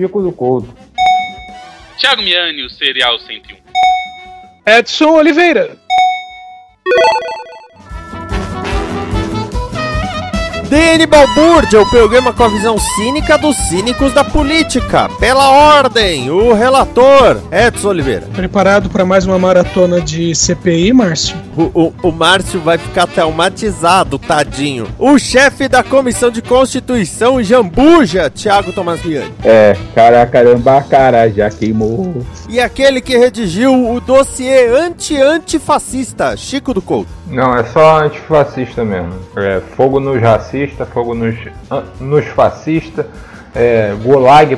Fico do Couto. Thiago Miani, o Serial 101. Edson Oliveira. DN Balbúrdia, o programa com a visão cínica dos cínicos da política. Pela ordem, o relator, Edson Oliveira. Preparado para mais uma maratona de CPI, Márcio? O, o, o Márcio vai ficar traumatizado, tadinho. O chefe da Comissão de Constituição e Jambuja, Thiago Tomás Miani. É, cara, caramba, cara, já queimou. E aquele que redigiu o dossiê anti-antifascista, Chico do Couto. Não, é só antifascista mesmo. É fogo nos racistas, fogo nos, an- nos fascistas. É, gulag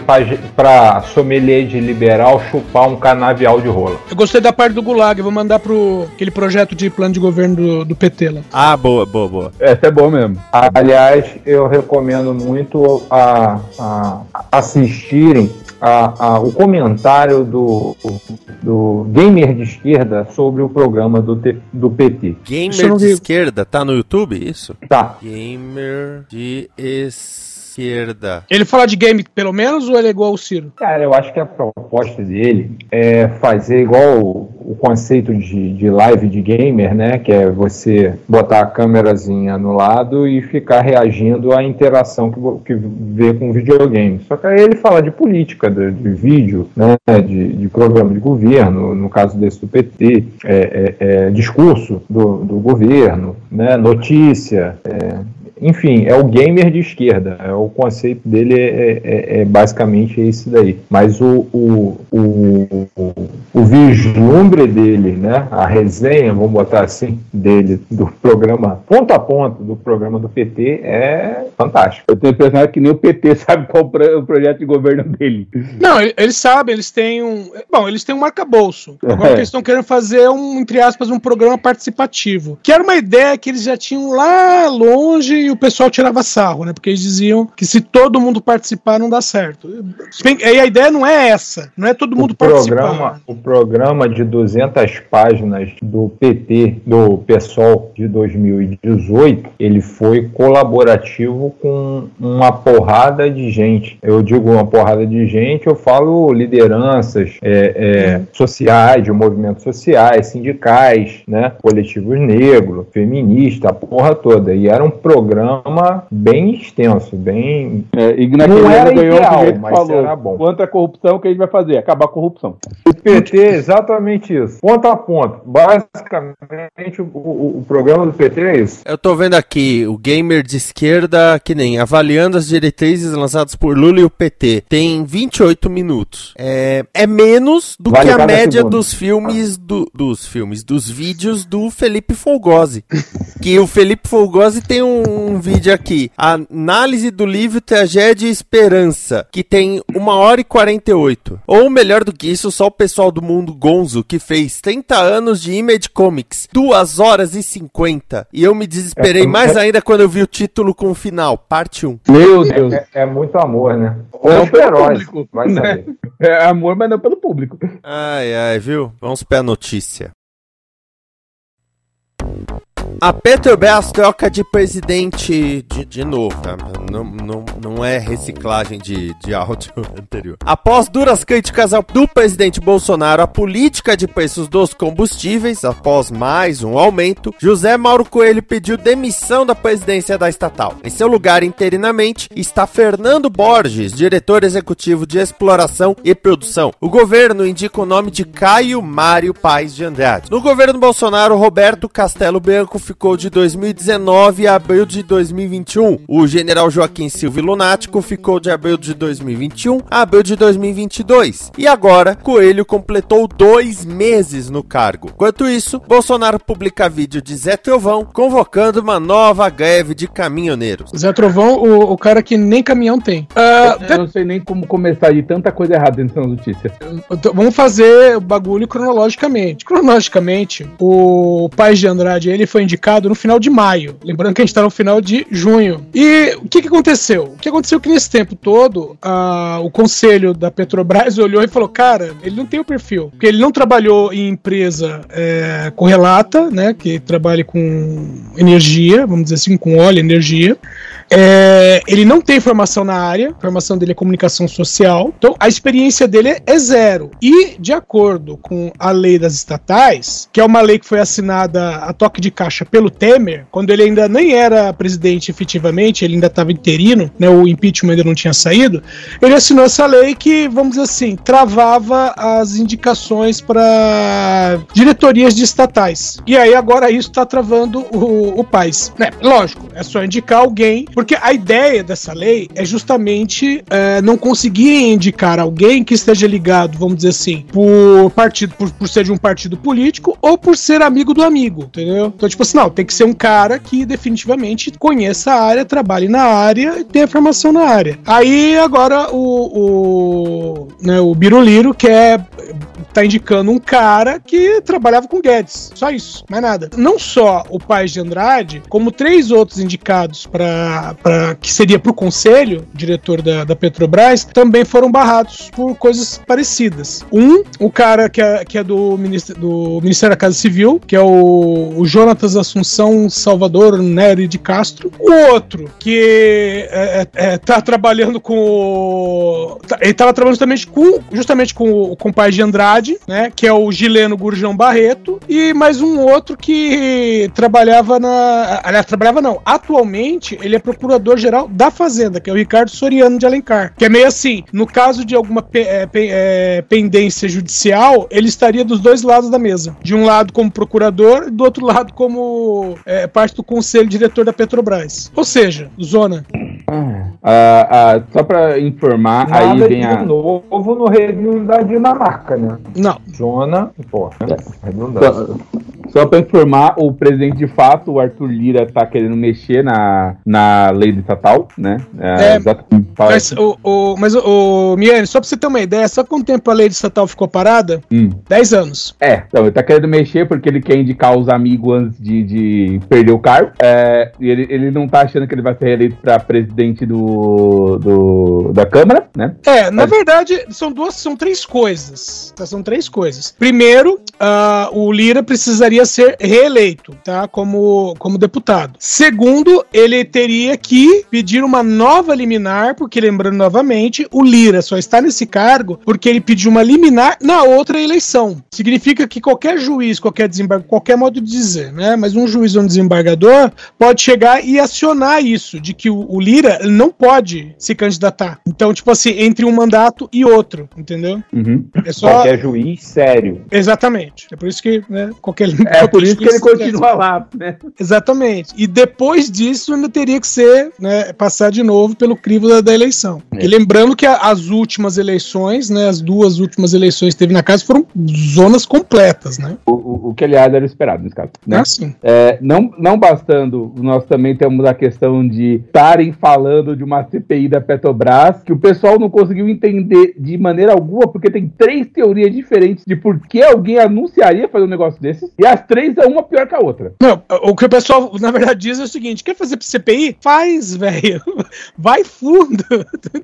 pra sommelier de liberal chupar um canavial de rola. Eu gostei da parte do Gulag, vou mandar pro aquele projeto de plano de governo do, do PT lá. Ah, boa, boa, boa. Essa é bom mesmo. Aliás, eu recomendo muito a, a assistirem a, a- o comentário do, do gamer de esquerda sobre o programa do, do PT. Gamer de esquerda, tá no YouTube, isso? Tá. Gamer de esquerda. Ele fala de game pelo menos ou ele é igual o Ciro? Cara, eu acho que a proposta dele é fazer igual o, o conceito de, de live de gamer, né? Que é você botar a câmerazinha no lado e ficar reagindo à interação que, que vê com o videogame. Só que aí ele fala de política, de, de vídeo, né? De, de programa de governo, no caso desse do PT, é, é, é, discurso do, do governo, né? Notícia, é, enfim, é o gamer de esquerda. É, o conceito dele é, é- é basicamente esse daí. Mas o, o, o, o, vislumbre dele, né? A resenha, vamos botar assim, dele, do programa, ponto a ponto do programa do PT é fantástico. Eu tenho a impressão que nem o PT sabe qual é o projeto de governo dele. Não, ele- eles sabem, eles têm um. Bom, eles têm um marcabouço. Agora É. que eles estão querendo fazer um, entre aspas, um programa participativo. Que era uma ideia que eles já tinham lá longe e o pessoal tirava sarro, né? Porque eles diziam que se todo mundo participar não dá certo. Aí a ideia não é essa, não é todo mundo o participar. programa, o programa de 200 páginas do PT, do PSOL de 2018, ele foi colaborativo com uma porrada de gente. Eu digo uma porrada de gente, eu falo lideranças é, é, sociais, de movimentos sociais, sindicais, né, coletivos negros, feministas, a porra toda. E era um programa bem extenso, bem... É, e Não era ganhou ideal, o sujeito que mas falou era bom. contra a corrupção, o que a gente vai fazer? Acabar a corrupção. O PT, exatamente isso. Ponto a ponto. Basicamente, o, o- o programa do PT é isso. Eu tô vendo aqui o gamer de esquerda, que nem avaliando as diretrizes lançadas por Lula e o PT. Tem 28 minutos. É, é menos do Vale que a média segundo. dos filmes do, dos filmes, dos vídeos do Felipe Folgose. que o Felipe Folgose tem um, um vídeo aqui, análise do livro Tragédia e Esperança, que tem 1 hora e 48. Ou melhor do que isso, só o pessoal do do mundo gonzo que fez 30 anos de Image Comics, 2 horas e 50. E eu me desesperei É, mais é- ainda quando eu vi o título com o final, parte 1. Meu Deus. É, é muito amor, né? Não Ou pelo heróis, público. vai né? saber. É amor, mas não pelo público. Ai, ai, viu? Vamos pra notícia. A Petrobras troca de presidente de, de novo, tá? Não, não, não é reciclagem de, de áudio anterior. Após duras críticas ao, do presidente Bolsonaro à política de preços dos combustíveis, após mais um aumento, José Mauro Coelho pediu demissão da presidência da estatal. Em seu lugar, interinamente, está Fernando Borges, diretor executivo de exploração e produção. O governo indica o nome de Caio Mário Paes de Andrade. No governo Bolsonaro, Roberto Castelo Branco ficou de 2019 a abril de 2021. O general Joaquim Silva Lunático ficou de abril de 2021 a abril de 2022. E agora, Coelho completou dois meses no cargo. Enquanto isso, Bolsonaro publica vídeo de Zé Trovão convocando uma nova greve de caminhoneiros. Zé Trovão, o, o cara que nem caminhão tem. Ah, Eu não sei nem como começar de tanta coisa errada dentro da notícia. Vamos fazer o bagulho cronologicamente. Cronologicamente, o Paz de Andrade ele foi indicado no final de maio. Lembrando que a gente está no final de junho. E o que, que aconteceu? O que aconteceu é que nesse tempo todo, ah, o conselho da Petrobras olhou e falou: cara, ele não tem o perfil. Porque ele não trabalhou em empresa é, correlata, né? Que trabalhe com energia, vamos dizer assim, com óleo, energia. É, ele não tem formação na área, a formação dele é comunicação social, então a experiência dele é- é zero. E, de acordo com a lei das estatais, que é uma lei que foi assinada a toque de caixa pelo Temer, quando ele ainda nem era presidente efetivamente, ele ainda estava interino, né, o impeachment ainda não tinha saído, ele assinou essa lei que, vamos dizer assim, travava as indicações para diretorias de estatais. E aí agora isso está travando o, o país. Né, lógico, é só indicar alguém, porque a ideia dessa lei é justamente é, não conseguir indicar alguém que esteja ligado, vamos dizer assim, por partido, por, por ser de um partido político ou por ser amigo do amigo, entendeu? Então, tipo assim, não, tem que ser um cara que definitivamente conheça a área, trabalhe na área e tenha formação na área. Aí agora o, o, né, o Biruliro quer tá indicando um cara que trabalhava com Guedes. Só isso, mais nada. Não só o Paz de Andrade, como três outros indicados para que seria para o conselho, diretor da, da Petrobras, também foram barrados por coisas parecidas. Um, o cara que é, que é do, ministério, do Ministério da Casa Civil, que é o, o Jonatas Assunção Salvador Nery de Castro. O outro, que é, é, é, tá trabalhando com o. tá- Ele tava trabalhando justamente com, justamente com, o- com o Paz de Andrade, né? Que é o Gileno Gurjão Barreto, e mais um outro que trabalhava na. Aliás, trabalhava não. Atualmente, ele é procurador-geral da Fazenda, que é o Ricardo Soriano de Alencar. Que é meio assim: no caso de alguma pe- é, pe- é, pendência judicial, ele estaria dos dois lados da mesa. De um lado como procurador e do outro lado como é, parte do conselho diretor da Petrobras. Ou seja, zona. Ah, ah, só pra informar, aí Nada vem de a. novo no regime da Dinamarca, né? Não. Zona, pô, né? Só, redundância. só pra informar, o presidente de fato, o Arthur Lira, tá querendo mexer na, na lei estatal, né? É, exato- Mas, o, o, mas o, o Miane, só pra você ter uma ideia, sabe quanto tempo a lei de estatal ficou parada? Hum. 10 anos. É, então, ele tá querendo mexer porque ele quer indicar os amigos antes de, de perder o cargo. É, e ele, ele não tá achando que ele vai ser reeleito pra presidente do, do, da Câmara, né? É, na verdade, são duas, são três coisas. tá? São três coisas. Primeiro, ah, o Lira precisaria ser reeleito, tá? Como, como deputado. Segundo, ele teria que pedir uma nova liminar, porque lembrando novamente, o Lira só está nesse cargo porque ele pediu uma liminar na outra eleição. Significa que qualquer juiz, qualquer desembargador, qualquer modo de dizer, né? Mas um juiz ou um desembargador pode chegar e acionar isso, de que o, o Lira ele não pode se candidatar. Então, tipo assim, entre um mandato e outro, entendeu? Uhum. É só. Qualquer juiz sério. Exatamente. É por isso que, né, qualquer. É por isso que ele continua lá, né? Exatamente. E depois disso ainda teria que ser, né, passar de novo pelo crivo da, da eleição. É. E lembrando que a- as últimas eleições, né, as duas últimas eleições que teve na casa foram zonas completas, né? O, o, o que, aliás, era esperado nesse caso. Né? Ah, sim. É, não, não bastando, nós também temos a questão de estarem falando de uma CPI da Petrobras, que o pessoal não conseguiu entender de maneira alguma, porque tem três teorias diferentes de por que alguém anunciaria fazer um negócio desses, e as três é uma pior que a outra. Não, o que o pessoal, na verdade, diz é o seguinte: quer fazer CPI? Faz, velho. Vai fundo.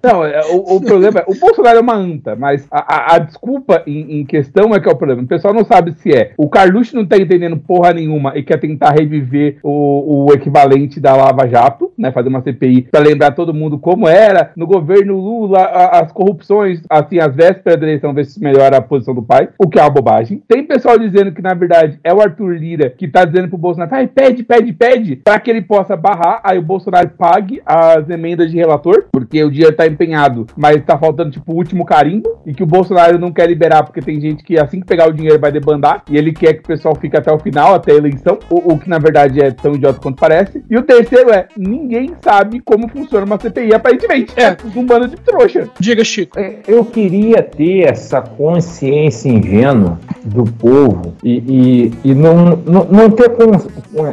Não, é, o, o problema é, o Bolsonaro é uma anta, mas a, a- a desculpa em, em questão é que é o problema. O pessoal não sabe se é o Carluxo não tá entendendo porra nenhuma e quer tentar reviver o, o equivalente da Lava Jato, né? Fazer uma CPI pra lembrar todo mundo como era no governo Lula, a- as corrupções, assim, as vésperas da eleição, ver se melhora a posição do pai, o que é uma bobagem. Tem pessoal dizendo que, na verdade, é o Arthur Lira que tá dizendo pro Bolsonaro, pede, pede, pede, pra que ele possa barrar, aí o Bolsonaro pague as emendas de relator, porque o dinheiro tá empenhado, mas tá faltando, tipo, o último carimbo, e que o Bolsonaro não quer liberar, porque tem gente que assim que pegar o dinheiro vai debandar, e ele quer que o pessoal fique até o final, até a eleição, o, o que na verdade é tão idiota quanto parece. E o terceiro é, ninguém sabe como funciona uma CPI, aparentemente. É um bando de trouxa. Diga, Chico. É, Eu queria ter essa consciência ingênua do povo e, e, e não, não, não ter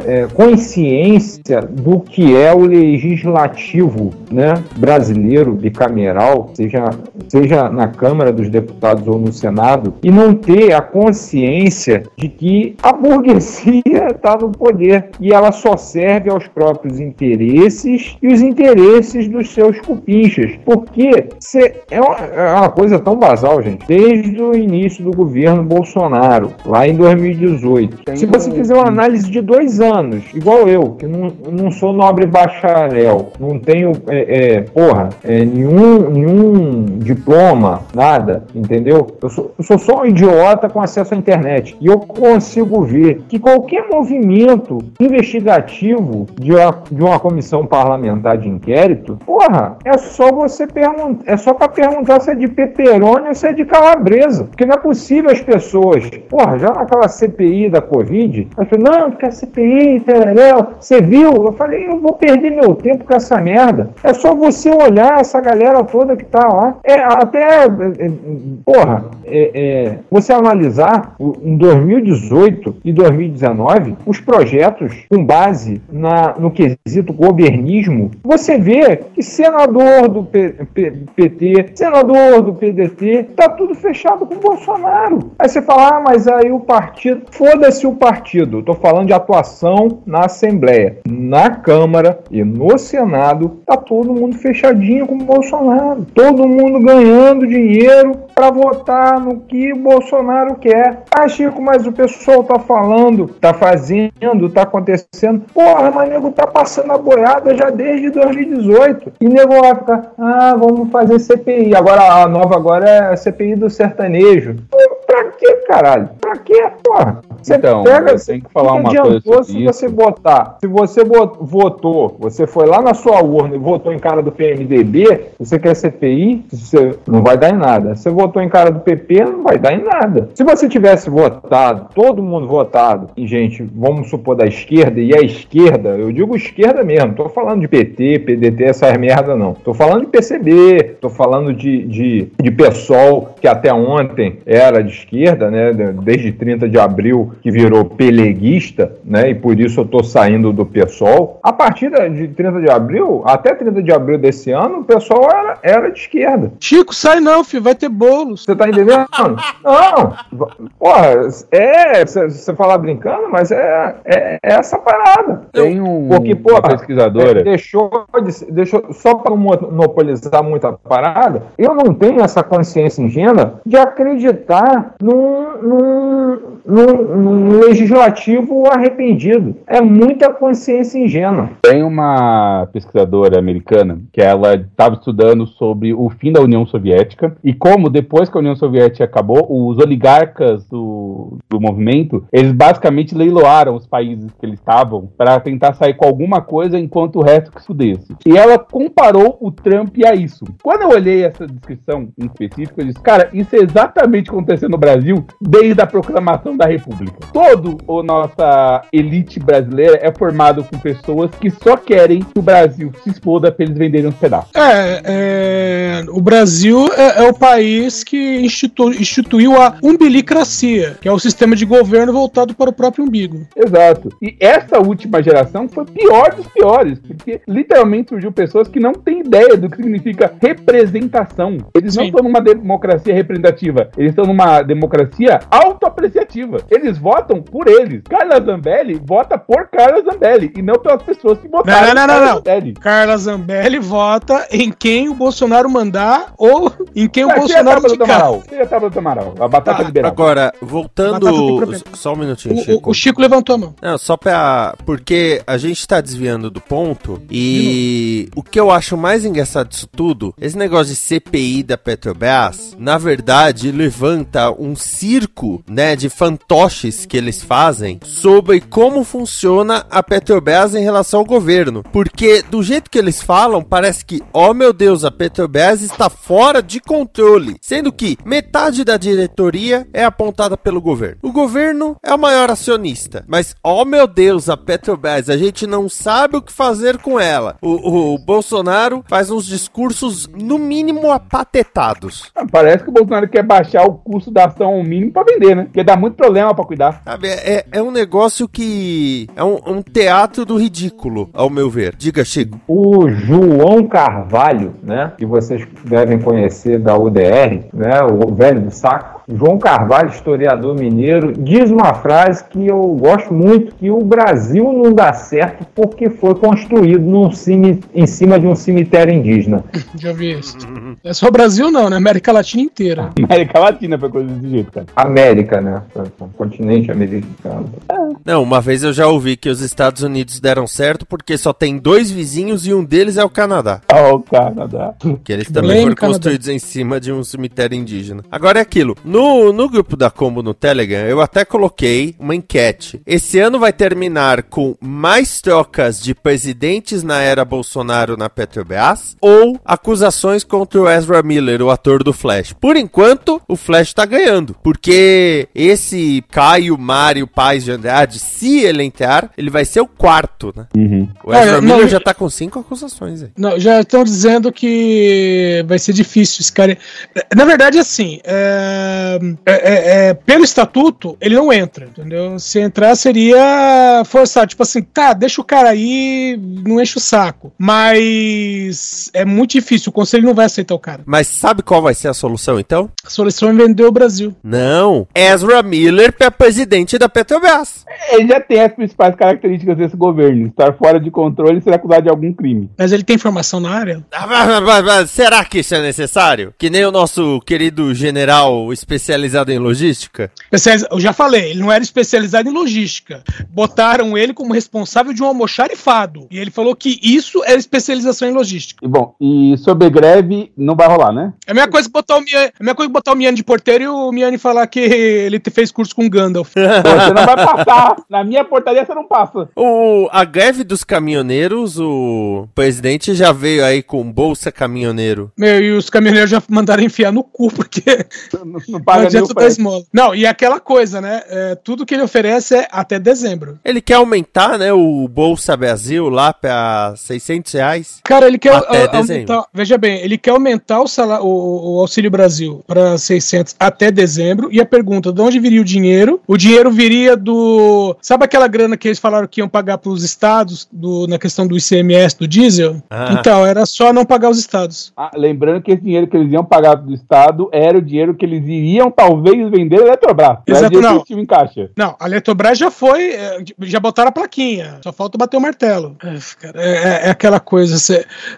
é, consciência do que é o legislativo né, brasileiro, bicameral, seja, seja na Câmara dos Deputados ou no Senado, e não ter a consciência de que a burguesia está no poder e ela só serve aos próprios interesses e os interesses dos seus cupinchas. Porque é, uma, é uma coisa tão basal, gente. Desde o início do governo Bolsonaro, lá em 2018. Se você fizer uma análise de dois anos, igual eu, que não, não sou nobre bacharel, não tenho, é, é, porra, é, nenhum, nenhum diploma, nada, entendeu? Eu sou, eu sou só um idiota com acesso à internet. E eu consigo ver que qualquer movimento investigativo de uma, de uma comissão parlamentar de inquérito, porra, é só você perguntar, é só para perguntar se é de peperoni ou se é de calabresa. Porque não é possível as pessoas, porra, já naquela CPI da Covid, as pessoas, não, porque a CPI, você viu? Eu falei, eu vou perder meu tempo com essa merda. É só você olhar essa galera toda que tá lá. É, até, é, é, porra, é, é, você analisar em 2018 e 2019 os projetos com base na, no quesito governismo, você vê que senador do P- P- PT, senador do PDT, tá tudo fechado com o Bolsonaro. Aí você fala, ah, mas aí o partido, foda-se o partido. Eu tô falando de atuação na Assembleia, na Câmara e no Senado, tá todo mundo fechadinho com o Bolsonaro. Todo mundo ganhando dinheiro para votar no que o Bolsonaro quer. Ah, Chico, mas o pessoal tá falando, tá fazendo, tá acontecendo. Porra, mas nego tá passando a boiada já desde 2018. E nego vai ficar, ah, vamos fazer CPI. Agora a nova agora é a CPI do sertanejo. Pra que, caralho? Pra que, porra? Você Então, eu tenho que falar uma adiantou coisa sobre se isso. você botar, se você vo- votou, você foi lá na sua urna e votou em cara do PMDB, você quer CPI, você não vai dar em nada. Você votou em cara do PP, não vai dar em nada. Se você tivesse votado, todo mundo votado, e gente, vamos supor da esquerda, e a esquerda, eu digo esquerda mesmo, tô falando de PT, PDT, essas merda não. Tô falando de PCB, tô falando de, de, de PSOL, que até ontem era de esquerda, né? Desde 30 de abril que virou peleguista, né? E por isso eu tô saindo do PSOL. A partir de 30 de abril, até 30 de abril desse ano, o PSOL era, era de esquerda. Chico, sai não, filho, vai ter bolos. Você tá entendendo? Não! Porra, é, você falar brincando, mas é, é, é essa parada. Tem um, Porque, porra, uma pesquisadora. é, deixou, de- deixou, só para monopolizar muito a parada, eu não tenho essa consciência ingênua de acreditar num, num, legislativo arrependido. É muita consciência ingênua. Tem uma pesquisadora americana que ela estava estudando sobre o fim da União Soviética e como depois que a União Soviética acabou, os oligarcas do, do movimento, eles basicamente leiloaram os países que eles estavam para tentar sair com alguma coisa enquanto o resto que se fudesse. E ela comparou o Trump a isso. Quando eu olhei essa descrição em específico, eu disse, cara, isso é exatamente o que aconteceu no Brasil desde a proclamação da República. Todo a nossa elite brasileira é formado com pessoas que só querem que o Brasil se exploda para eles venderem uns pedaços. É, é, o Brasil é, é o país que institu, instituiu a umbilicracia, que é o sistema de governo voltado para o próprio umbigo. Exato. E essa última geração foi pior dos piores, porque literalmente surgiu pessoas que não têm ideia do que significa representação. Eles não Sim. estão numa democracia representativa, eles estão numa democracia autoapreciativa. Eles votam por eles. Carla Zambelli vota por Carla Zambelli e não pelas pessoas que votaram não, não, não, Carla não. Zambelli. Carla Zambelli vota em quem o Bolsonaro mandar ou em quem o Mas Bolsonaro tábua do indicar. Amaral. Tira a tábua do Amaral. A batata Tá, liberal. Agora, voltando. Só um minutinho, O- Chico. O, o Chico levantou a mão. Não, só pra. Porque a gente tá desviando do ponto. E o que eu acho mais engraçado disso tudo, esse negócio de CPI da Petrobras, na verdade, levanta um circo, né, de fantoches que eles fazem sobre como funciona a Petrobras em relação ao governo. Porque do jeito que eles falam, parece que, oh meu Deus, a Petrobras está fora de controle. Sendo que metade da diretoria é apontada pelo governo. O governo é o maior acionista. Mas, oh meu Deus, a Petrobras, a gente não sabe o que fazer com ela. O, o- o Bolsonaro faz uns discursos, no mínimo, apatetados. Ah, Parece que o Bolsonaro quer baixar o custo da ação ao mínimo pra vender, né? Porque dá muito problema pra cuidar. Sabe, é, é um negócio que. É um, um teatro do ridículo, ao meu ver. Diga, Chico. O João Carvalho, né, que vocês devem conhecer da UDR, né, o velho do saco. João Carvalho, historiador mineiro, diz uma frase que eu gosto muito, que o Brasil não dá certo porque foi construído num cime, em cima de um cemitério indígena. Já vi isso. É só o Brasil, não, né? América Latina inteira. América Latina foi coisa desse jeito, cara. América, né, o continente americano. Não, uma vez eu já ouvi que os Estados Unidos deram certo porque só tem dois vizinhos e um deles é o Canadá. Ó, o Canadá. Que eles também Blame foram Canadá. construídos em cima de um cemitério indígena. Agora é aquilo. No, no grupo da Combo no Telegram, eu até coloquei uma enquete. Esse ano vai terminar com mais trocas de presidentes na era Bolsonaro na Petrobras ou acusações contra o Ezra Miller, o ator do Flash. Por enquanto, o Flash tá ganhando. Porque esse Caio Mário Paz de Andrade, se ele entrar, ele vai ser o quarto, né? O Ezra Olha, Miller não, já tá com cinco acusações aí. Não, já estão dizendo que vai ser difícil esse cara. Na verdade, assim, é, é- é- é, pelo estatuto, ele não entra, entendeu? Se entrar, seria forçado. Tipo assim, tá, deixa o cara aí, não enche o saco. Mas é muito difícil, o conselho não vai aceitar o cara. Mas sabe qual vai ser a solução então? A solução é vender o Brasil. Não. Ezra Miller é presidente da Petrobras. Ele já tem as principais características desse governo: estar fora de controle e ser acusado de algum crime. Mas ele tem informação na área? Ah, mas- mas- mas Será que isso é necessário? Que nem o nosso querido general especializado em logística? Eu já falei, ele não era especializado em logística. Botaram ele como responsável de um almoxarifado. E ele falou que isso era especialização em logística. E bom, e sobre greve, não vai rolar, né? É a mesma coisa que botar o Miane, é a coisa que botar o Miane de porteiro e o Miane falar que ele fez curso com Gandalf. Você não vai passar. Na minha portaria você não passa. O, a greve dos caminhoneiros, o presidente já veio aí com bolsa caminhoneiro. Meu, e os caminhoneiros já mandaram enfiar no cu, porque não não paga nem adianta o dar preço. esmola. Não, e aquela coisa, né? é, tudo que ele oferece é até dezembro. Ele quer aumentar, né, o Bolsa Brasil lá para 600 reais. Cara, ele quer Até a- dezembro. aumentar. Veja bem, ele quer aumentar o, salário, o, o Auxílio Brasil para 600 até dezembro. E a pergunta: de onde viria o dinheiro? O dinheiro viria do. Sabe aquela grana que eles falaram que iam pagar para os estados do, na questão do ICMS, do diesel? Ah. Então, era só não pagar os estados. Ah, lembrando que esse dinheiro que eles iam pagar do Estado era o dinheiro que eles iriam talvez vender a Eletrobras. Não é Exato, dinheiro que não. Não, a Eletrobras já foi, é, já botaram a plaquinha, só falta bater o martelo. É, cara, é- é- é aquela coisa,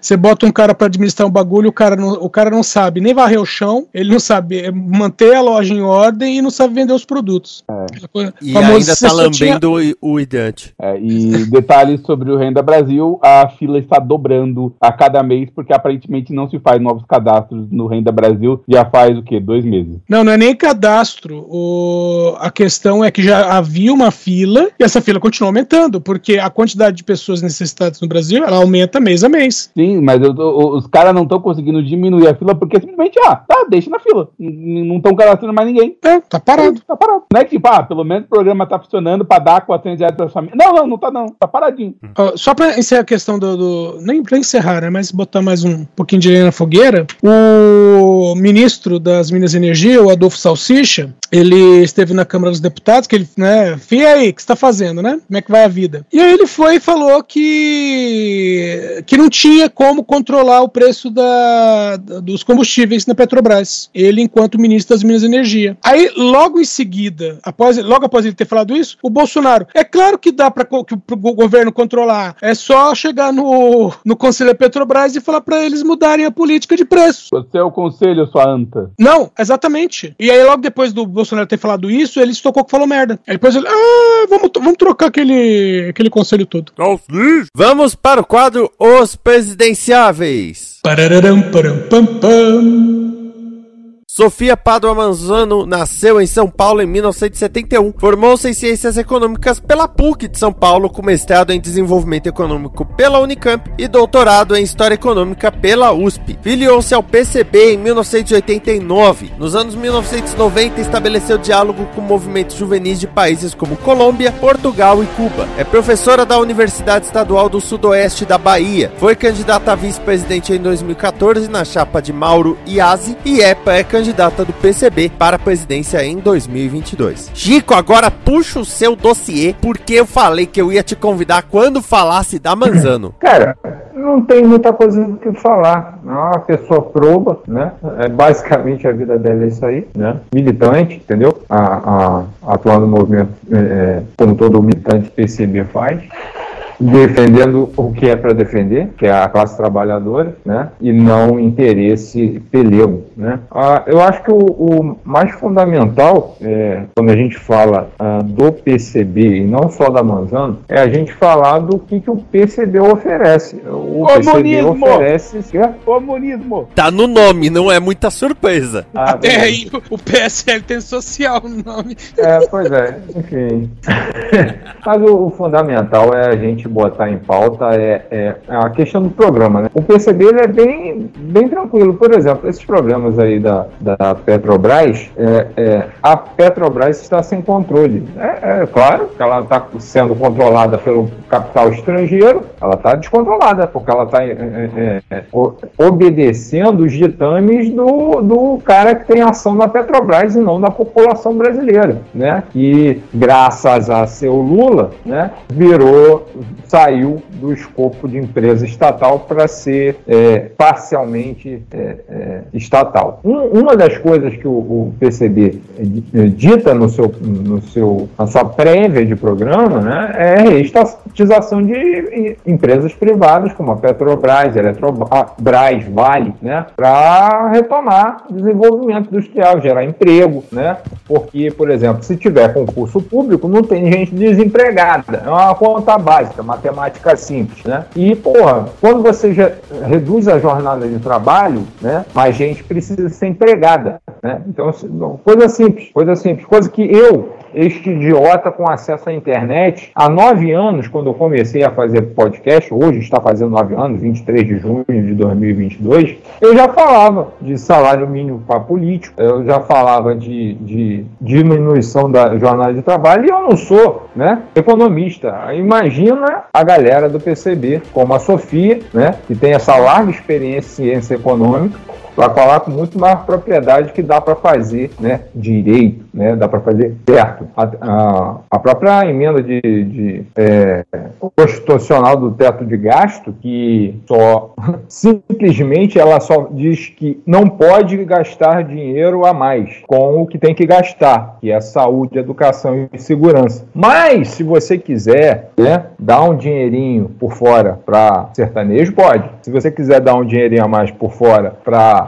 você bota um cara pra administrar um bagulho, o cara, não, o cara não sabe nem varrer o chão, ele não sabe é, manter a loja em ordem e não sabe vender os produtos. Aquela coisa- E ainda tá só tinha- lambendo o, o. É, e detalhes sobre o Renda Brasil, a fila está dobrando a cada mês, porque aparentemente não se faz novos cadastros no Renda Brasil, já faz o quê? Dois meses. Não, Não, não é nem cadastro. O... A questão é que já havia uma fila e essa fila continua aumentando, porque a quantidade de pessoas necessitadas no Brasil ela aumenta mês a mês. Sim, mas eu, eu, os caras não estão conseguindo diminuir a fila porque simplesmente, ah, tá, deixa na fila. Não estão cadastrando mais ninguém. É, tá parado. Tá parado. Não é que, tipo, ah, pelo menos o programa tá funcionando pra dar 400 reais pra família. Não, não, não tá não. Tá paradinho. Uh, só pra encerrar a questão do. do nem pra encerrar, né? Mas botar mais um pouquinho de lenha na fogueira. O ministro das Minas e Energia, o Adolfo Salsicha, ele esteve na Câmara dos Deputados, que ele, né? Fia aí, o que você tá fazendo, né? Como é que vai a vida? E aí ele foi e falou que. que não tinha como controlar o preço da, dos combustíveis na Petrobras. Ele, enquanto ministro das Minas e Energia. Aí, logo em seguida, após, logo após ele ter falado isso, o Bolsonaro. É claro que dá para o governo controlar. É só chegar no, no Conselho da Petrobras e falar para eles mudarem a política de preço. Você é o conselho, sua anta. Não, exatamente. E aí, logo depois do Bolsonaro ter falado isso, ele se tocou que falou merda. Aí depois ele. Ah, vamos, vamos trocar aquele, aquele conselho todo. Vamos para o quadro Os Presidenciáveis. Pararam, param, pam, pam. Sofia Padua Manzano nasceu em São Paulo em 1971. Formou-se em Ciências Econômicas pela PUC de São Paulo, com mestrado em Desenvolvimento Econômico pela Unicamp e doutorado em História Econômica pela USP. Filiou-se ao PCB em 1989. Nos anos 1990, estabeleceu diálogo com movimentos juvenis de países como Colômbia, Portugal e Cuba. É professora da Universidade Estadual do Sudoeste da Bahia. Foi candidata a vice-presidente em 2014 na chapa de Mauro Iazzi e é candidata candidata do PCB para a presidência em 2022. Chico, agora puxa o seu dossiê, porque eu falei que eu ia te convidar quando falasse da Manzano. Cara, não tem muita coisa do que falar. É uma pessoa proba, né? É basicamente a vida dela é isso aí, né? Militante, entendeu? A, a, atuando no movimento é, é como todo militante PCB faz defendendo o que é para defender, que é a classe trabalhadora, né? E não interesse pelego, né? Ah, eu acho que o, o mais fundamental, é, quando a gente fala ah, do PCB e não só da Manzano, é a gente falar do que, que o PCB oferece. O Comunismo. PCB oferece... Comunismo! Tá no nome, não é muita surpresa. Ah, Até aí, o PSL tem social no nome. É, pois é, enfim. Mas o, o fundamental é a gente botar em pauta é, é, a questão do programa. Né? O PCB ele é bem, bem tranquilo. Por exemplo, esses programas aí da, da Petrobras, é, é, a Petrobras está sem controle. É, é claro que ela está sendo controlada pelo capital estrangeiro, ela está descontrolada, porque ela está é, é, obedecendo os ditames do, do cara que tem ação na Petrobras e não da população brasileira, né? E graças a seu Lula, né, virou saiu do escopo de empresa estatal para ser é, parcialmente é, é, estatal. Um, uma das coisas que o, o, PCB dita no seu, no seu, na sua prévia de programa né, é a reestatização de empresas privadas, como a Petrobras, Eletrobras, Vale, né, para retomar desenvolvimento industrial, gerar emprego, né, porque, por exemplo, se tiver concurso público, não tem gente desempregada, é uma conta básica, matemática simples, né? E, porra, quando você reduz a jornada de trabalho, né? Mais gente precisa ser empregada, né? Então, coisa simples, coisa simples, coisa que eu este idiota com acesso à internet. Há nove anos, quando eu comecei a fazer podcast, hoje está fazendo nove anos, 23 de junho de 2022, eu já falava de salário mínimo para político, eu já falava de, de diminuição da jornada de trabalho e eu não sou né, economista. Imagina a galera do PCB, como a Sofia, né, que tem essa larga experiência em ciência econômica, vai falar com muito mais propriedade que dá para fazer né, direito, né, dá para fazer certo. A, a, a, própria emenda de, de é, constitucional do teto de gasto, que só simplesmente ela só diz que não pode gastar dinheiro a mais com o que tem que gastar, que é saúde, educação e segurança. Mas, se você quiser né, dar um dinheirinho por fora para sertanejo, pode. Se você quiser dar um dinheirinho a mais por fora para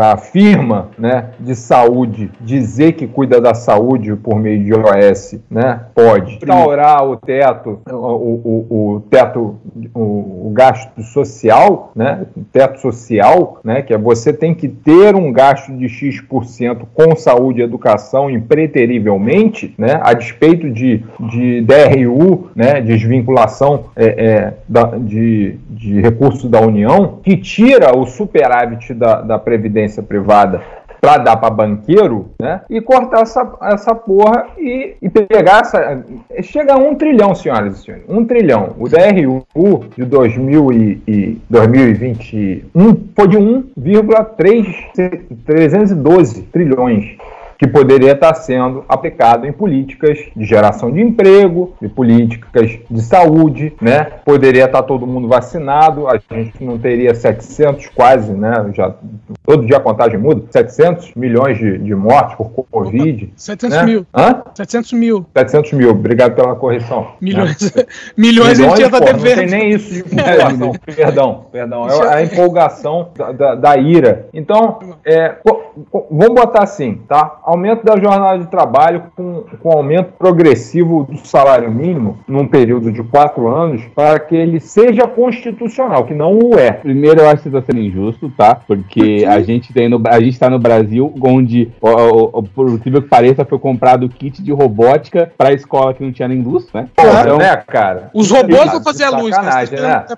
a firma né, de saúde dizer que cuida da saúde por meio de OS, né, pode. Instaurar o teto, o, o, o teto, o, o, gasto social, né, teto social, né, que é você tem que ter um gasto de X% com saúde e educação impreterivelmente, né, a despeito de, de DRU, né, desvinculação é, é, da, de, de recursos da União, que tira o superávit da, da Previdência privada para dar para banqueiro, né? E cortar essa, essa porra e, e pegar essa. Chega a um trilhão, senhoras e senhores. Um trilhão. O DRU de 2000 e, e 2021 foi de 1,312 trilhões que poderia estar sendo aplicado em políticas de geração de emprego, de políticas de saúde, né? Poderia estar todo mundo vacinado, a gente não teria 700 quase, né? Já todo dia a contagem muda, 700 milhões de, de mortes por Covid. 700 né? mil. Hã? 700 mil. 700 mil, obrigado pela correção. Milhões. Né? Milhões, Milhões a gente já está devendo. Não tem nem isso de empolgação. perdão, perdão. É a empolgação da, da, da ira. Então, é, vamos botar assim, tá? Aumento da jornada de trabalho com, com aumento progressivo do salário mínimo num período de quatro anos para que ele seja constitucional, que não o é. Primeiro, eu acho que está sendo injusto, tá? Porque a gente tem no, a gente está no Brasil onde, por incrível que pareça, foi comprado kit de robótica para a escola que não tinha nem luz, né? Então, né, cara? Os robôs vão fazer a luz, né? né? Tá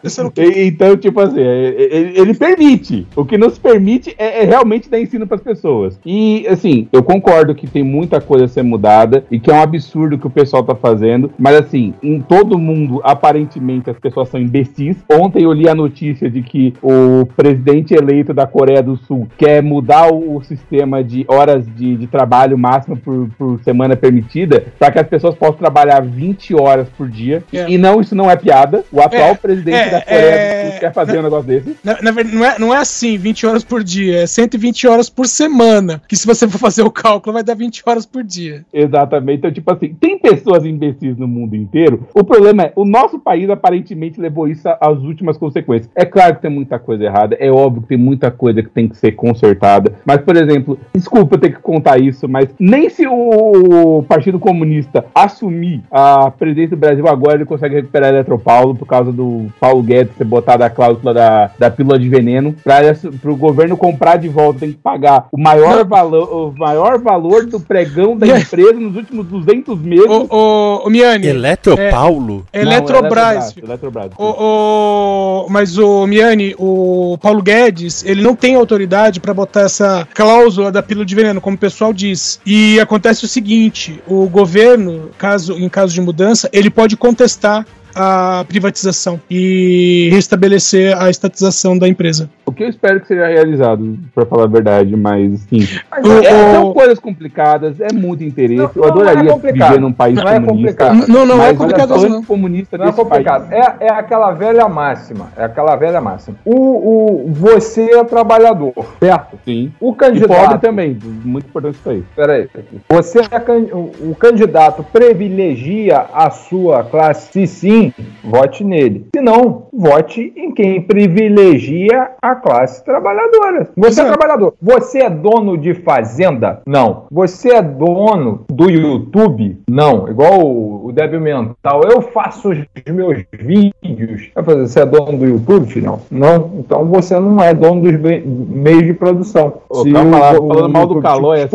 então, tipo assim, ele, ele, permite. O que nos permite é, é realmente dar ensino para as pessoas. E, assim, eu concordo que tem muita coisa a ser mudada e que é um absurdo que o pessoal tá fazendo, mas, assim, em todo mundo, aparentemente, as pessoas são imbecis. Ontem eu li a notícia de que o presidente eleito da Coreia do Sul quer mudar o, sistema de horas de, de trabalho máximo por, por, semana permitida para que as pessoas possam trabalhar 20 horas por dia. É. E não, isso não é piada. O atual é, presidente é, da Coreia do Sul quer fazer um negócio desse. Na, na, não, é, não é assim, 20 horas por dia, é 120 horas por semana. Que se você for fazer o cálculo, vai dar 20 horas por dia. Exatamente. Então, tipo assim, tem pessoas imbecis no mundo inteiro. O problema é, o nosso país aparentemente levou isso às últimas consequências. É claro que tem muita coisa errada, é óbvio que tem muita coisa que tem que ser consertada. Mas, por exemplo, desculpa ter que contar isso, mas nem se o Partido Comunista assumir a presidência do Brasil agora, ele consegue recuperar a Eletropaulo por causa do Paulo Guedes ter botado a cláusula da, da pílula de veneno. Para o governo comprar de volta, tem que pagar o maior, valor, o maior valor do pregão da empresa nos últimos 200 meses. O, o, o Miani. Eletropaulo? É, Eletrobras. Eletrobras. O, o, mas o Miani, o Paulo Guedes, ele não tem autoridade para botar essa cláusula da pílula de veneno, como o pessoal diz. E acontece o seguinte: o governo, caso em caso de mudança, ele pode contestar a privatização e restabelecer a estatização da empresa. O que eu espero que seja realizado, para falar a verdade, mas sim. Mas, é, é, são coisas complicadas, é muito interesse. Não, eu adoraria é viver num país não é comunista. É complicado. Não, não é complicado. Não. Comunista não é complicado. É, é aquela velha máxima. É aquela velha máxima. O, o, você é trabalhador, certo? Sim. O candidato. E pobre também. Muito importante isso aí. Peraí. Você é, o, o candidato privilegia a sua classe, se sim, vote nele. Se não, vote em quem privilegia a classe trabalhadora. Você é trabalhador. Você é dono de fazenda? Não. Você é dono do YouTube? Não. Igual o, o débil mental. Eu faço os meus vídeos. Você é dono do YouTube, filhão? Não. Então você não é dono dos meios de produção. Ô, Se calma lá, falando mal do calor, é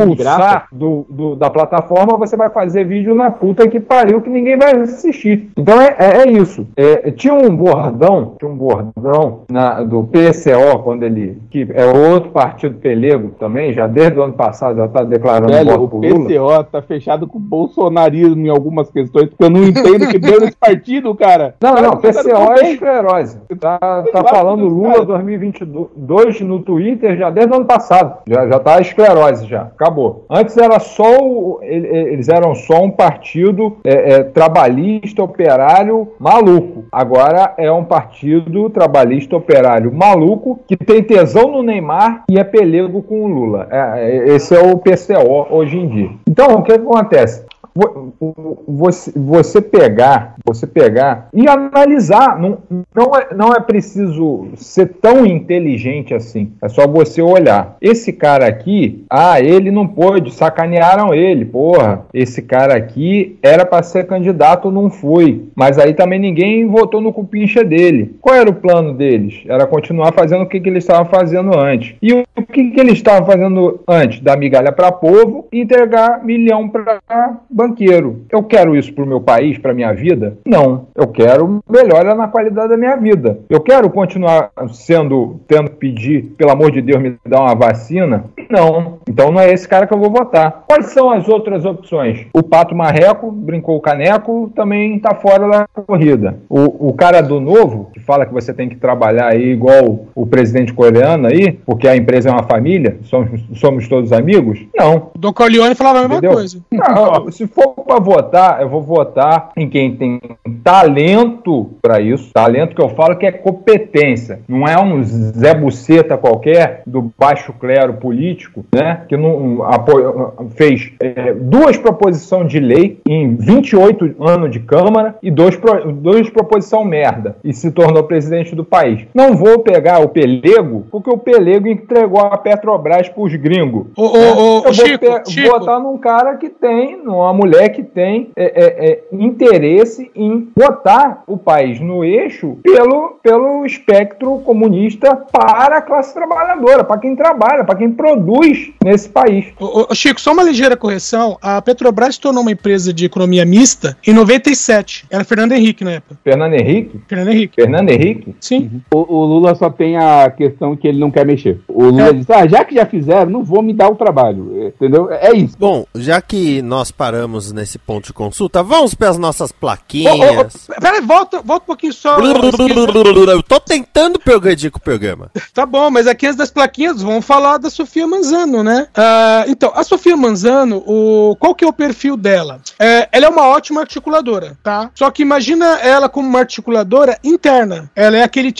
do, do, da plataforma, você vai fazer vídeo na puta que pariu que ninguém vai assistir. Então é, é é isso. É, tinha um bordão, tinha um bordão na, do PCO, quando ele. que é outro partido pelego também, já desde o ano passado já está declarando Velho, voto o PCO está fechado com o bolsonarismo em algumas questões, que eu não entendo que deu nesse partido, cara. Não, cara, não, PCO é esclerose. Tá, tá falando Lula 2022 no Twitter já desde o ano passado. Já, já tá esclerose, já. Acabou. Antes era só. O, eles eram só um partido é, é, trabalhista, operário, maluco. Agora é um partido trabalhista operário maluco que tem tesão no Neymar e é pelego com o Lula. É, é esse é o PCO hoje em dia. Então, o que acontece? Você, você pegar, você pegar e analisar, não, não, é, não é preciso ser tão inteligente assim. É só você olhar. Esse cara aqui, ah, ele não pôde, sacanearam ele, porra. Esse cara aqui era para ser candidato, não foi. Mas aí também ninguém votou no cupincha dele. Qual era o plano deles? Era continuar fazendo o que, que eles estavam fazendo antes. E o que, que eles estavam fazendo antes? Dar migalha para povo e entregar milhão para banqueiro. Eu quero isso para o meu país, para minha vida? Não. Eu quero melhora na qualidade da minha vida. Eu quero continuar sendo, tendo que pedir, pelo amor de Deus, me dar uma vacina? Não. Então não é esse cara que eu vou votar. Quais são as outras opções? O Pato Marreco, brincou o caneco, também está fora da corrida. O, o cara do novo, que fala que você tem que trabalhar aí igual o presidente coreano aí, porque a empresa é uma família, somos, somos todos amigos? Não. O Don Corleone falava a mesma Entendeu? coisa. Não, se for para votar, eu vou votar em quem tem talento para isso. Talento que eu falo que é competência. Não é um Zé Buceta qualquer do baixo clero político, né? Que não apoio, fez é, duas proposições de lei em 28 anos de Câmara e dois, dois proposição merda e se tornou presidente do país. Não vou pegar o Pelego, porque o Pelego entregou a Petrobras pros gringos. Ô, ô, ô, eu Chico, vou Chico. votar num cara que tem, numa mulher que tem é, é, é, interesse em botar o país no eixo pelo, pelo espectro comunista para a classe trabalhadora, para quem trabalha, para quem produz nesse país. Ô, ô, Chico, só uma ligeira correção. A Petrobras se tornou uma empresa de economia mista em 97. Era Fernando Henrique na época. Fernando Henrique? Fernando Henrique. Fernando Henrique? Sim. O, o Lula só tem a questão que ele não quer mexer. O Lula É. disse: ah, já que já fizeram, não vou me dar o trabalho. É, Entendeu? É isso. Bom, já que nós paramos nesse ponto de consulta, vamos para as nossas Ô, ô, plaquinhas. ô, Peraí, volta, volta um pouquinho só. Eu tô tentando progredir com o programa. Tá bom, mas aqui antes das plaquinhas, vamos falar da Sofia Manzano, né? Ah, então, a Sofia Manzano, o, qual que é o perfil dela? É, ela é uma ótima articuladora, tá? Só que imagina ela como uma articuladora interna. Ela é aquele.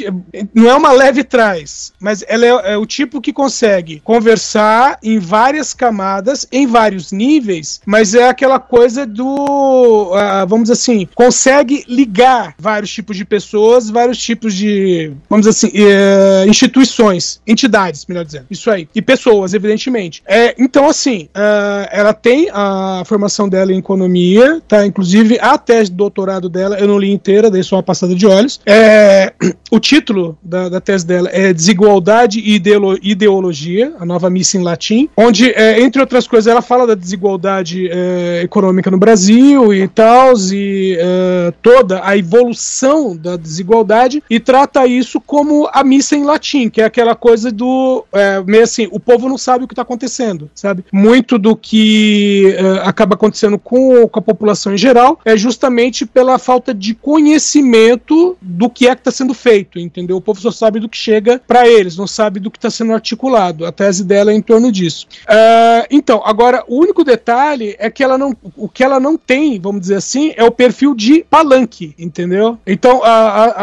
Não é uma leve trás, mas ela é, é o tipo que consegue conversar em várias camadas, em vários níveis, mas é aquela coisa do. ah, vamos dizer assim, consegue ligar vários tipos de pessoas, vários tipos de. Vamos dizer assim, eh, instituições, entidades, melhor dizendo. Isso aí. E pessoas, evidentemente. É, então, assim, ah, ela tem a formação dela em economia, tá? Inclusive, a tese de doutorado dela, eu não li inteira, dei só uma passada de olhos. É, o título da, da tese dela é Desigualdade e Ideolo- Ideologia, a nova missa em latim, onde, é, entre outras coisas, ela fala da desigualdade é, econômica no Brasil e tal, e é, toda a evolução da desigualdade, e trata isso como a missa em latim, que é aquela coisa do, é, meio assim, o povo não sabe o que está acontecendo, sabe? Muito do que é, acaba acontecendo com, com a população em geral é justamente pela falta de conhecimento do que é que está sendo feito, entendeu? O povo só sabe do que chega para eles, não sabe do que está sendo articulado. A tese dela é em torno disso. Ah, então, agora, o único detalhe é que ela não, o que ela não tem, vamos dizer assim, é o perfil de palanque, entendeu? Então, a, a-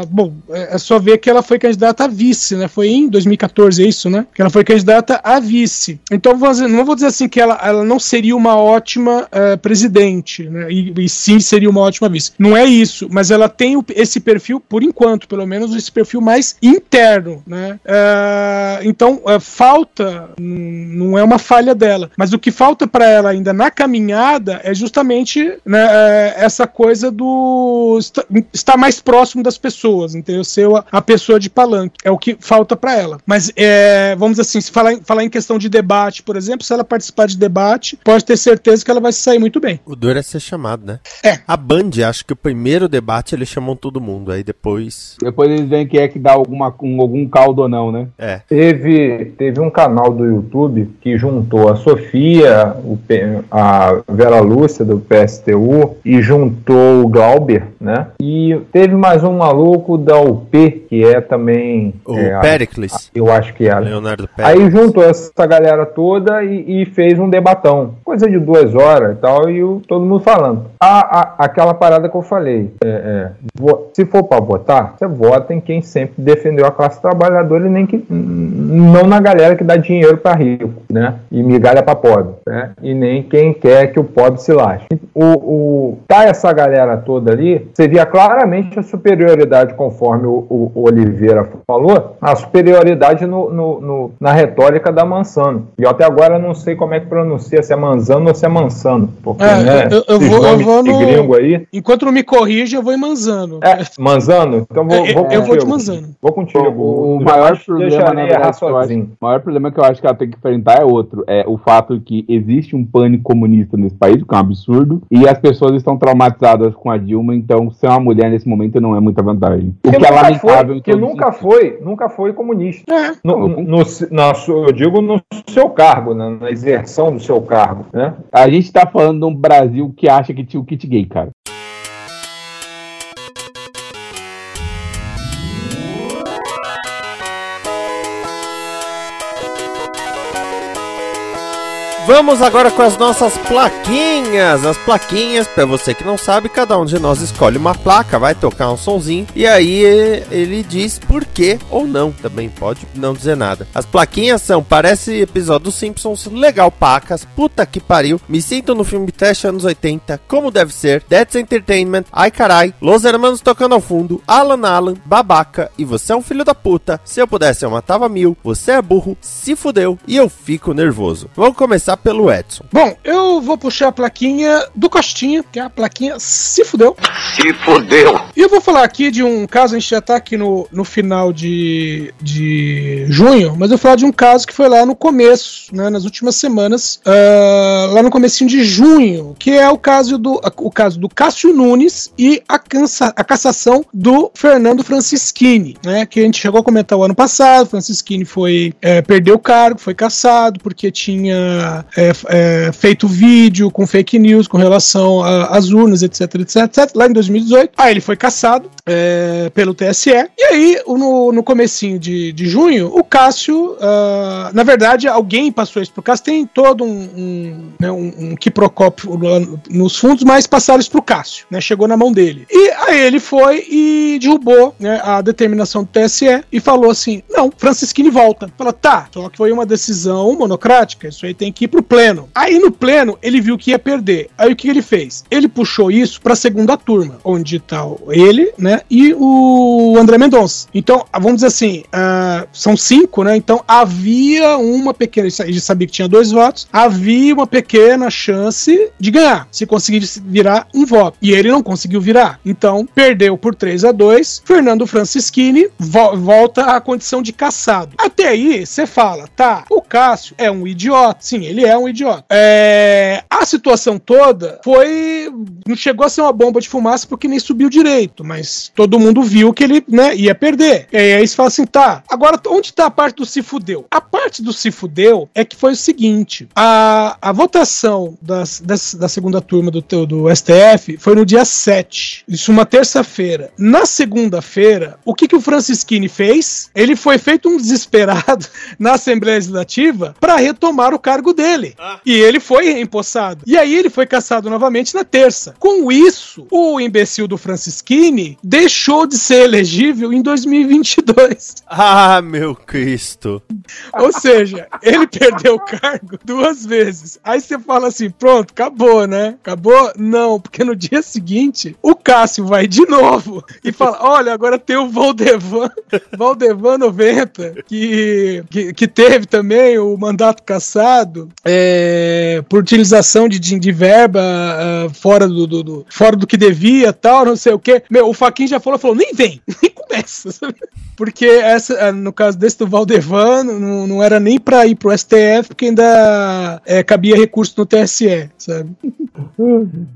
a- bom, é é só ver que ela foi candidata a vice, né? Foi em 2014, é isso, né? Que ela foi candidata a vice. Então, dizer- não vou dizer assim que ela, ela não seria uma ótima eh, presidente, né? E, e sim seria uma ótima vice. Não é isso, mas ela tem esse perfil, por enquanto, pelo menos, esse perfil mais interno, né? Eh, então, eh, falta, não é uma falha dela, mas o que falta para ela ainda na caminhada é justamente né, eh, essa coisa do esta- estar mais próximo das pessoas, entendeu? Ser a, a pessoa de palanque. É o que falta para ela. Mas, é, vamos assim, se falar, em- falar em questão de debate, por exemplo, se ela participar de debate, pode ter certeza que ela vai se sair muito bem. O duro é ser chamado, né? É. A Band, acho que o primeiro debate eles chamam todo mundo, aí depois. Depois eles veem quem é que dá alguma, um- algum caldo ou não, né? É. Teve, teve um canal do YouTube que juntou a Sofia, o P- a Vera Lúcia do PSTU e juntou o Glauber, né? E teve mais um maluco da UP, que é também. O é, a- Pericles. eu acho que é. Leonardo Pérez. Aí juntou essa galera toda e, e fez um debatão. Coisa de duas horas e tal, e o- todo mundo falando. A, a- aquela parada que eu falei. é, é, vo- se for pra votar, você vota em quem sempre defendeu a classe trabalhadora e nem que. Não na galera que dá dinheiro pra rico, né? E migalha pra pobre. Né? E nem quem quer que o pobre se lasque. O, o, tá essa galera toda ali, seria claramente a superioridade, conforme o, o, o Oliveira falou, a superioridade no, no, no, na retórica da Mansano. E eu até agora não sei como é que pronuncia, se é Manzano ou se é Mansano. Porque, É, né, eu, eu vou, eu vou de no. gringo aí. Enquanto não me corrige, eu vou em Manzano. É, Manzano? Então vou, Eu- vou eu vou de. Manzano. Vou contigo. O, o maior problema, na verdade, que eu acho, sozinho. o maior problema que eu acho que ela tem que enfrentar é outro. É o fato que existe um pânico comunista nesse país, o que é um absurdo, e as pessoas estão traumatizadas com a Dilma, então ser uma mulher nesse momento não é muita vantagem. O que, é nunca lamentável. foi, que nunca foi, nunca foi comunista. É. No, no, sua- eu digo no seu cargo, na, na exerção do seu cargo, né? A gente tá falando de um Brasil que acha que tinha o kit gay, cara. Vamos agora com as nossas plaquinhas. As plaquinhas, pra você que não sabe, cada um de nós escolhe uma placa, vai tocar um sonzinho e aí ele diz por quê ou não. Também pode não dizer nada. As plaquinhas são, parece episódio dos Simpsons, legal pacas, puta que pariu, me sinto no filme trash anos 80, como deve ser, That's Entertainment, ai carai, Los Hermanos tocando ao fundo, Alan Alan, babaca e você é um filho da puta. Se eu pudesse eu matava mil, você é burro, se fudeu e eu fico nervoso. Vamos começar pelo Edson. Bom, eu vou puxar a plaquinha do Costinha, que é a plaquinha Se Fudeu. Se fodeu. E eu vou falar aqui de um caso, a gente já tá aqui no, no final de, de junho, mas eu vou falar de um caso que foi lá no começo, né, nas últimas semanas, ah, lá no comecinho de junho, que é o caso do, o caso do Cássio Nunes e a, cansa, a cassação do Fernando Francischini, né, que a gente chegou a comentar o ano passado, Francischini foi, eh, perdeu o cargo, foi cassado porque tinha é, é, feito vídeo com fake news com relação às urnas, etc, etc, etc, lá em 2018. Aí ele foi cassado é, pelo TSE. E aí, no, no comecinho de, de junho, o Cássio, ah, na verdade, alguém passou isso pro Cássio. Tem todo um, um, né, um, um quiprocópio nos fundos, mas passaram isso pro Cássio, né? Chegou na mão dele. E aí ele foi e derrubou né, a determinação do TSE e falou assim: não, Francisquini volta. Falou, tá, só que foi uma decisão monocrática, isso aí tem que ir pro pleno. Aí no pleno ele viu que ia perder. Aí o que ele fez? Ele puxou isso pra segunda turma, onde tá ele, né, e o André Mendonça. Então, vamos dizer assim, ah, são cinco, né? Então havia uma pequena, ele sabia que tinha dois votos, havia uma pequena chance de ganhar, se conseguisse virar um voto. E ele não conseguiu virar. Então, perdeu por 3 a 2 Fernando Francischini vo- volta à condição de caçado. Até aí, você fala, tá, o Cássio é um idiota. Sim, ele é um idiota. É, a situação toda foi. Não chegou a ser uma bomba de fumaça porque nem subiu direito, mas todo mundo viu que ele né, ia perder. E aí você fala assim, tá, agora onde tá a parte do se fudeu? A parte do se fudeu é que foi o seguinte: a, a votação das, das- da segunda turma do, do STF foi no dia 7. Isso uma terça-feira. Na segunda-feira, o que, que o Francisquini fez? Ele foi feito um desesperado na Assembleia Legislativa para retomar o cargo dele. E ele foi reempossado. E aí ele foi caçado novamente na terça. Com isso, o imbecil do Francisquini deixou de ser elegível em 2022. Ah, meu Cristo. Ou seja, ele perdeu o cargo duas vezes. Aí você fala assim: pronto, acabou, né? Acabou? Não, porque no dia seguinte o Cássio vai de novo e fala: olha, agora tem o Valdevan, Valdevan 90, que, que, que teve também o mandato cassado é, por utilização de, de, de verba ah, fora, do, do- do- fora do que devia tal, não sei o quê. Meu, o Faquin já falou: falou, nem vem, nem começa. sabe? Porque essa, ah, no caso desse do Valdevan, não, não era nem pra ir pro STF, porque ainda é, cabia recurso no TSE, sabe?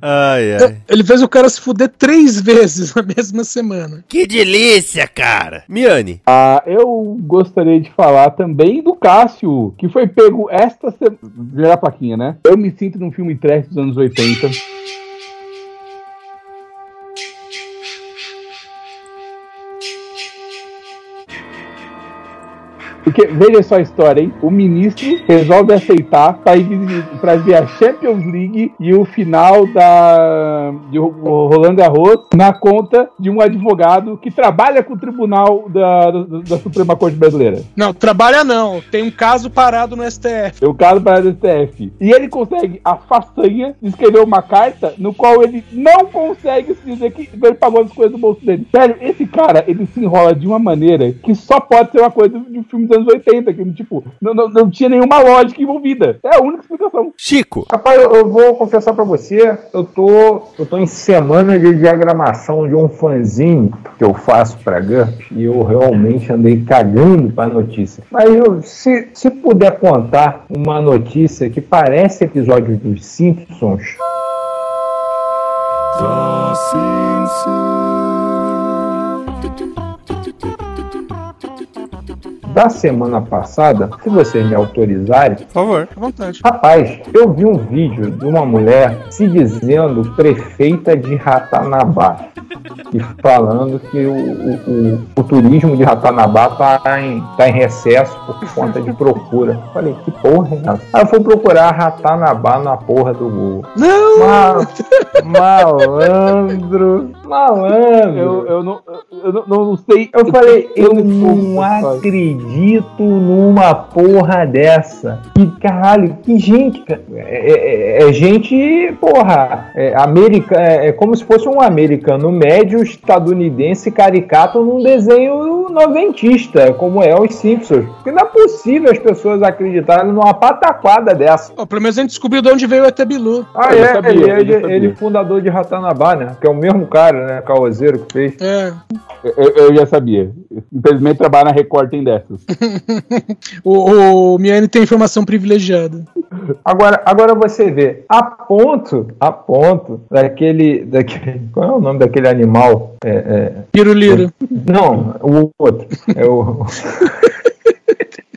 Ai, ai. Ele fez o cara se fuder três vezes na mesma semana. Que delícia, cara. Miane. Ah, eu gostaria de falar também do Cássio, que foi pego esta semana. Virar a plaquinha, né? Eu me sinto num filme trash dos anos 80. Porque veja só a história, hein? O ministro resolve aceitar pra, ir, pra ver a Champions League e o final da de Roland Garros na conta de um advogado que trabalha com o tribunal da, da, da Suprema Corte Brasileira. Não, trabalha não. Tem um caso parado no STF. Tem um caso parado no STF. E ele consegue a façanha de escrever uma carta no qual ele não consegue se dizer que ele pagou as coisas do bolso dele. Sério, esse cara, ele se enrola de uma maneira que só pode ser uma coisa de um filme dos anos 80, que tipo, não, não, não tinha nenhuma lógica envolvida. É a única explicação. Chico. Rapaz, eu, eu vou confessar pra você, eu tô, eu tô em semana de diagramação de um fanzine que eu faço pra GURP e eu realmente andei cagando pra notícia. Mas eu, se, se puder contar uma notícia que parece episódio dos Simpsons. Da semana passada, se vocês me autorizarem, Por favor. À vontade. Rapaz, eu vi um vídeo de uma mulher se dizendo prefeita de Ratanabá e falando que o, o, o- o turismo de Ratanabá tá em, tá em recesso por conta de procura. Falei, que porra, Renato? Aí eu fui procurar Ratanabá na porra do Google. Não! Ma- malandro, malandro. Eu, eu, não, eu não, não sei. Eu falei, eu não não acredito numa porra dessa. Que caralho, que gente, cara. É, é- é gente, porra, é, america, é, é como se fosse um americano médio estadunidense caricato num desenho noventista, como é os Simpsons. Porque não é possível as pessoas acreditarem numa pataquada dessa. Ó, pelo menos a gente descobriu de onde veio o ET Bilu. Ah, Eu é, sabia, ele, ele, sabia. ele fundador de Ratanabá, né? Que é o mesmo cara, né? Caoseiro que fez. É. Eu, eu já sabia. Infelizmente, trabalhar na Record tem O, o Miane tem informação privilegiada. Agora, agora você vê, a ponto, a ponto daquele, daquele, qual é o nome daquele animal? É, é, Piruliro. não, o outro, é o,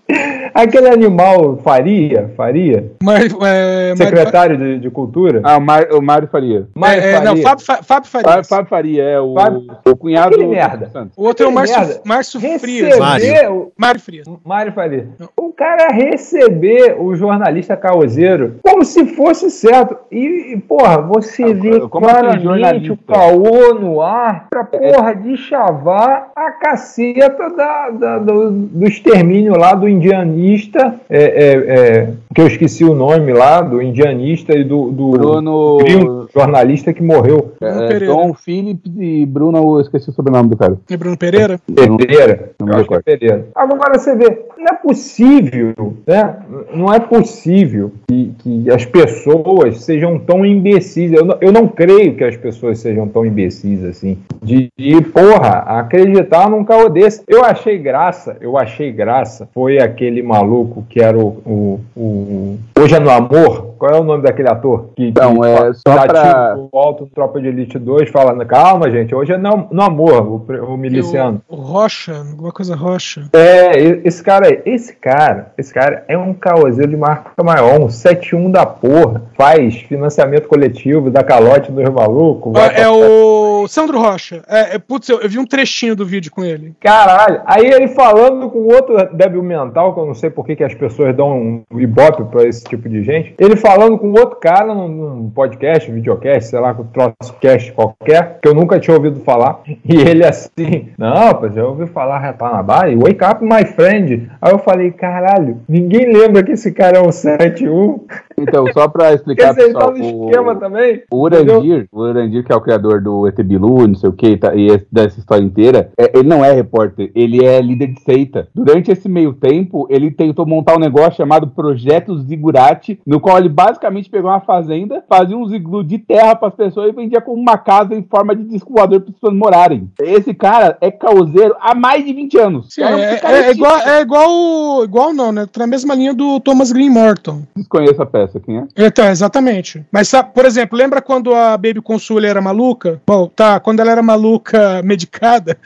aquele animal Faria, Faria, Mar, é, Mar- secretário de, de cultura. Ah, o, Mar, o Mário Faria. Mário é, é, não, Faria. Fábio, Fa- Fábio Fábio, Farias. Fábio Faria, é o, Fábio- o cunhado Aquele do merda. Santos. O outro é o Merda. Márcio, Márcio Frias. Mário. Mário Frias. Mário Faria. O cara receber o jornalista caoseiro como se fosse certo. E, porra, você Ah, vê como claramente jornalista? o caô no ar pra porra de chavar a caceta da, da- do, do extermínio lá do indianista, é, é, é, que eu esqueci o nome lá, do indianista e do, do Bruno. jornalista que morreu. Bruno É, Pereira. Dom Phillips e Bruno, eu esqueci o sobrenome do cara. E Bruno Pereira? Pereira. Não Eu me acho que é. Pereira. Agora você vê, não é possível, né? Não é possível que, que as pessoas sejam tão imbecis. Eu não, eu não creio que as pessoas sejam tão imbecis assim. De, de, porra, acreditar num caô desse. Eu achei graça, eu achei graça. Foi aquele maluco que era o. o, o- Hoje é no Amor. Qual é o nome daquele ator? Que, Então, que é só pra- tiro pro alto Tropa de Elite 2, falando, calma, gente, hoje é no, no amor, o, o miliciano. O, o Rocha, alguma coisa Rocha. É, esse cara aí, esse cara, esse cara é um caoseiro de marca maior, um 71 da porra, faz financiamento coletivo, dá calote dos malucos. Ah, é pra- o Sandro Rocha. É, é, putz, eu, eu vi um trechinho do vídeo com ele. Caralho, aí ele falando com outro débil mental, que eu não sei por que, que as pessoas dão um ibope pra esse tipo de gente, ele falando com outro cara num, num podcast, videocast, sei lá, com troço cast qualquer, que eu nunca tinha ouvido falar, e ele assim, não, pois eu ouvi falar Ratanabá e Wake Up My Friend. Aí eu falei, caralho, ninguém lembra que esse cara é um 71. Então, só pra explicar, Esse tá pessoal, o, esquema também. o Urandir, o Urandir, que é o criador do ET Bilu, não sei o que, e, tá- e dessa história inteira, é, ele não é repórter, ele é líder de seita. Durante esse meio tempo, ele tentou montar um negócio chamado Projeto Zigurati, no qual ele basicamente pegou uma fazenda, fazia um ziglu de terra pras pessoas e vendia como uma casa em forma de disco voador para as pessoas morarem. Esse cara é causeiro há mais de 20 anos. Sim, Cara, é, esse cara é igual, é igual, igual não, né? Tá na mesma linha do Thomas Green Morton. Desconheço a peça. Essa, quem é? Então, exatamente. Mas, sabe, por exemplo, lembra quando a Baby Consul era maluca? Bom, tá, quando ela era maluca medicada,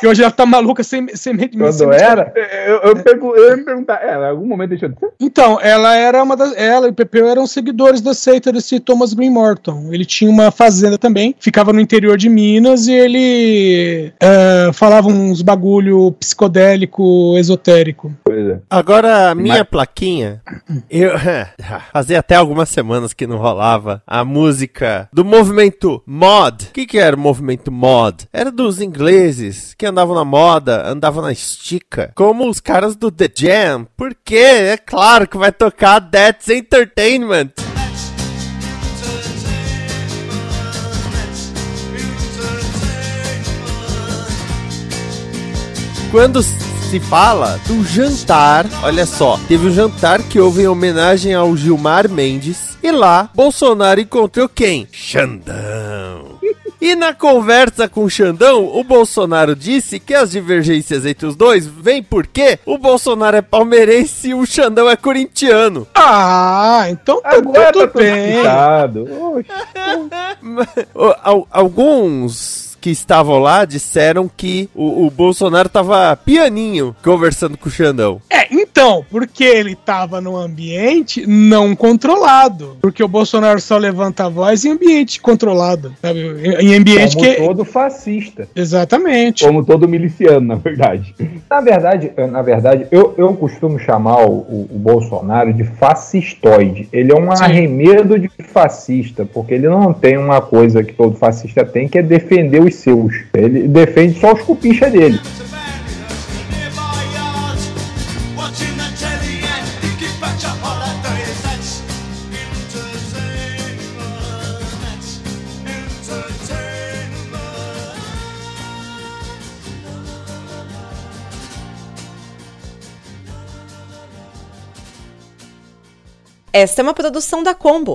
que hoje ela tá maluca sem, sem, sem Quando era? Eu, eu, pergu- eu ia me perguntar, ela, em algum momento deixou de ser? Então, ela era uma das. Ela e o Pepeu eram seguidores da seita desse Thomas Green Morton. Ele tinha uma fazenda também, ficava no interior de Minas e ele eh, falava uns bagulho psicodélico, esotérico. Pois é. Agora, a minha plaquinha, eu fazia até algumas semanas que não rolava a música do movimento mod. O que, que era o movimento mod? Era dos ingleses que andavam na moda, andavam na estica, como os caras do The Jam. Por quê? É claro que vai tocar That's Entertainment. Quando se fala do jantar, olha só, teve um jantar que houve em homenagem ao Gilmar Mendes e lá Bolsonaro encontrou quem? Xandão. E na conversa com o Xandão, o Bolsonaro disse que as divergências entre os dois vêm porque o Bolsonaro é palmeirense e o Xandão é corintiano. Ah, então tá Agora tudo tá bem. explicado. O- al- Alguns que estavam lá disseram que o, o Bolsonaro tava pianinho conversando com o Xandão. É, então, porque ele tava num ambiente não controlado. Porque o Bolsonaro só levanta a voz em ambiente controlado, sabe? Em ambiente Como que. todo fascista. Exatamente. Como todo miliciano, na verdade. Na verdade, na verdade eu, eu costumo chamar o, o- o Bolsonaro de fascistoide. Ele é um arremedo de fascista, porque ele não tem uma coisa que todo fascista tem, que é defender os seus. Ele defende só os cupicha dele. Esta é uma produção da Combo.